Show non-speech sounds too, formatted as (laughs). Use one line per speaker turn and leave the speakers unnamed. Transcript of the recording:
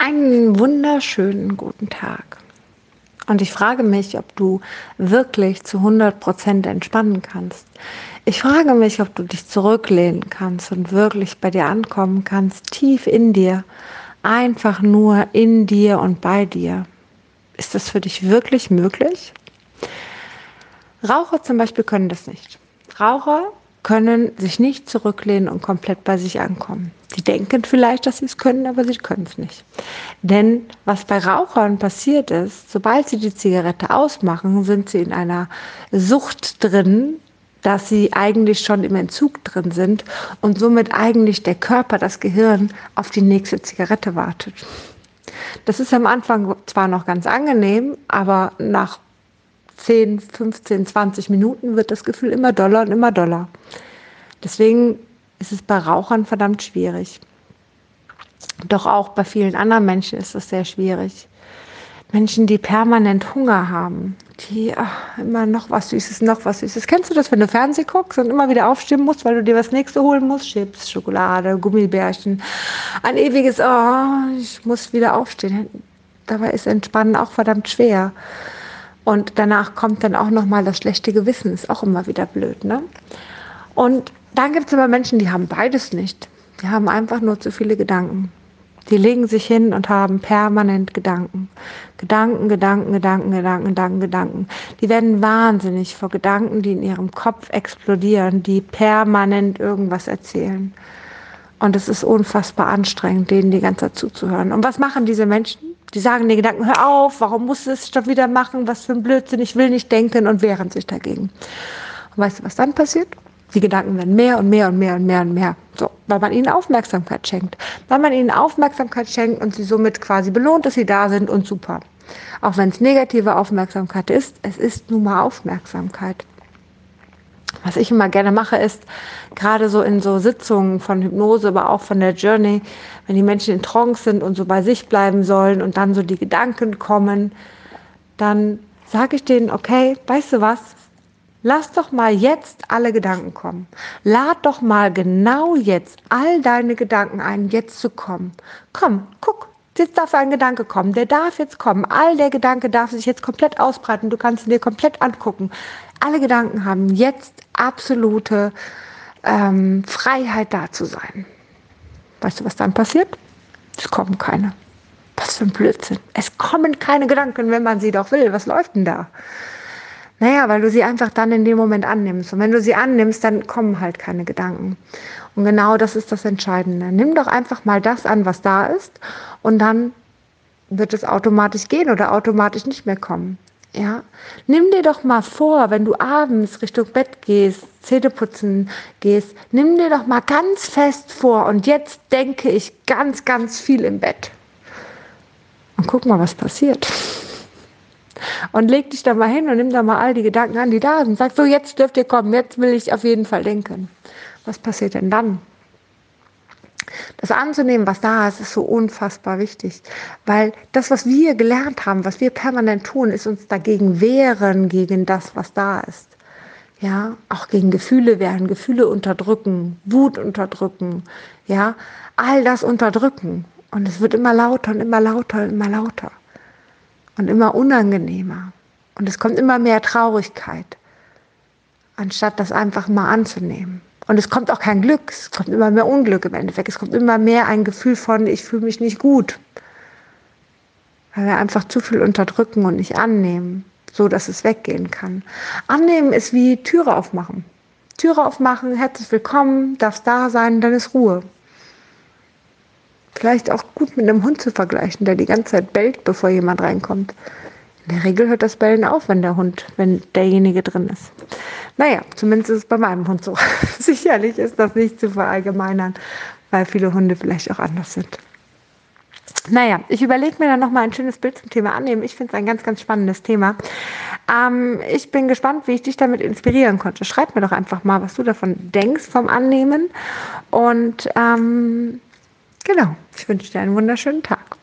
Einen wunderschönen guten Tag. Und ich frage mich, ob du wirklich zu 100 Prozent entspannen kannst. Ich frage mich, ob du dich zurücklehnen kannst und wirklich bei dir ankommen kannst, tief in dir, einfach nur in dir und bei dir. Ist das für dich wirklich möglich? Raucher zum Beispiel können das nicht. Raucher können sich nicht zurücklehnen und komplett bei sich ankommen. Die denken vielleicht, dass sie es können, aber sie können es nicht. Denn was bei Rauchern passiert ist, sobald sie die Zigarette ausmachen, sind sie in einer Sucht drin, dass sie eigentlich schon im Entzug drin sind und somit eigentlich der Körper, das Gehirn auf die nächste Zigarette wartet. Das ist am Anfang zwar noch ganz angenehm, aber nach 10, 15, 20 Minuten wird das Gefühl immer doller und immer doller. Deswegen ist es bei Rauchern verdammt schwierig. Doch auch bei vielen anderen Menschen ist es sehr schwierig. Menschen, die permanent Hunger haben, die ach, immer noch was Süßes, noch was Süßes. Kennst du das, wenn du Fernsehen guckst und immer wieder aufstehen musst, weil du dir was Nächste holen musst? Chips, Schokolade, Gummibärchen. Ein ewiges, oh, ich muss wieder aufstehen. Dabei ist Entspannen auch verdammt schwer. Und danach kommt dann auch nochmal das schlechte Gewissen, ist auch immer wieder blöd. Ne? Und dann gibt es aber Menschen, die haben beides nicht. Die haben einfach nur zu viele Gedanken. Die legen sich hin und haben permanent Gedanken. Gedanken, Gedanken, Gedanken, Gedanken, Gedanken, Gedanken. Die werden wahnsinnig vor Gedanken, die in ihrem Kopf explodieren, die permanent irgendwas erzählen. Und es ist unfassbar anstrengend, denen die ganze Zeit zuzuhören. Und was machen diese Menschen? Die sagen den Gedanken, hör auf, warum muss es schon wieder machen, was für ein Blödsinn, ich will nicht denken und wehren sich dagegen. Und weißt du, was dann passiert? Die Gedanken werden mehr und mehr und mehr und mehr und mehr. So, weil man ihnen Aufmerksamkeit schenkt. Weil man ihnen Aufmerksamkeit schenkt und sie somit quasi belohnt, dass sie da sind und super. Auch wenn es negative Aufmerksamkeit ist, es ist nun mal Aufmerksamkeit. Was ich immer gerne mache, ist gerade so in so Sitzungen von Hypnose, aber auch von der Journey, wenn die Menschen in Trance sind und so bei sich bleiben sollen und dann so die Gedanken kommen, dann sage ich denen, okay, weißt du was? Lass doch mal jetzt alle Gedanken kommen. Lad doch mal genau jetzt all deine Gedanken ein, jetzt zu kommen. Komm, guck, jetzt darf ein Gedanke kommen. Der darf jetzt kommen. All der Gedanke darf sich jetzt komplett ausbreiten. Du kannst ihn dir komplett angucken. Alle Gedanken haben jetzt absolute ähm, Freiheit da zu sein. Weißt du, was dann passiert? Es kommen keine. Was für ein Blödsinn. Es kommen keine Gedanken, wenn man sie doch will. Was läuft denn da? Naja, weil du sie einfach dann in dem Moment annimmst. Und wenn du sie annimmst, dann kommen halt keine Gedanken. Und genau das ist das Entscheidende. Nimm doch einfach mal das an, was da ist. Und dann wird es automatisch gehen oder automatisch nicht mehr kommen. Ja, nimm dir doch mal vor, wenn du abends Richtung Bett gehst, Zähne putzen gehst, nimm dir doch mal ganz fest vor und jetzt denke ich ganz, ganz viel im Bett. Und guck mal, was passiert. Und leg dich da mal hin und nimm da mal all die Gedanken an, die da sind. Sag so, jetzt dürft ihr kommen, jetzt will ich auf jeden Fall denken. Was passiert denn dann? Das anzunehmen, was da ist, ist so unfassbar wichtig, weil das, was wir gelernt haben, was wir permanent tun, ist uns dagegen wehren, gegen das, was da ist. Ja, auch gegen Gefühle wehren, Gefühle unterdrücken, Wut unterdrücken, ja, all das unterdrücken. Und es wird immer lauter und immer lauter und immer lauter und immer unangenehmer. Und es kommt immer mehr Traurigkeit, anstatt das einfach mal anzunehmen. Und es kommt auch kein Glück, es kommt immer mehr Unglück im Endeffekt. Es kommt immer mehr ein Gefühl von, ich fühle mich nicht gut. Weil wir einfach zu viel unterdrücken und nicht annehmen, so dass es weggehen kann. Annehmen ist wie Türe aufmachen. Türe aufmachen, herzlich willkommen, darfst da sein, dann ist Ruhe. Vielleicht auch gut mit einem Hund zu vergleichen, der die ganze Zeit bellt, bevor jemand reinkommt. In der Regel hört das Bellen auf, wenn der Hund, wenn derjenige drin ist. Naja, zumindest ist es bei meinem Hund so. (laughs) Sicherlich ist das nicht zu verallgemeinern, weil viele Hunde vielleicht auch anders sind. Naja, ich überlege mir dann nochmal ein schönes Bild zum Thema annehmen. Ich finde es ein ganz, ganz spannendes Thema. Ähm, ich bin gespannt, wie ich dich damit inspirieren konnte. Schreib mir doch einfach mal, was du davon denkst vom Annehmen. Und ähm, genau, ich wünsche dir einen wunderschönen Tag.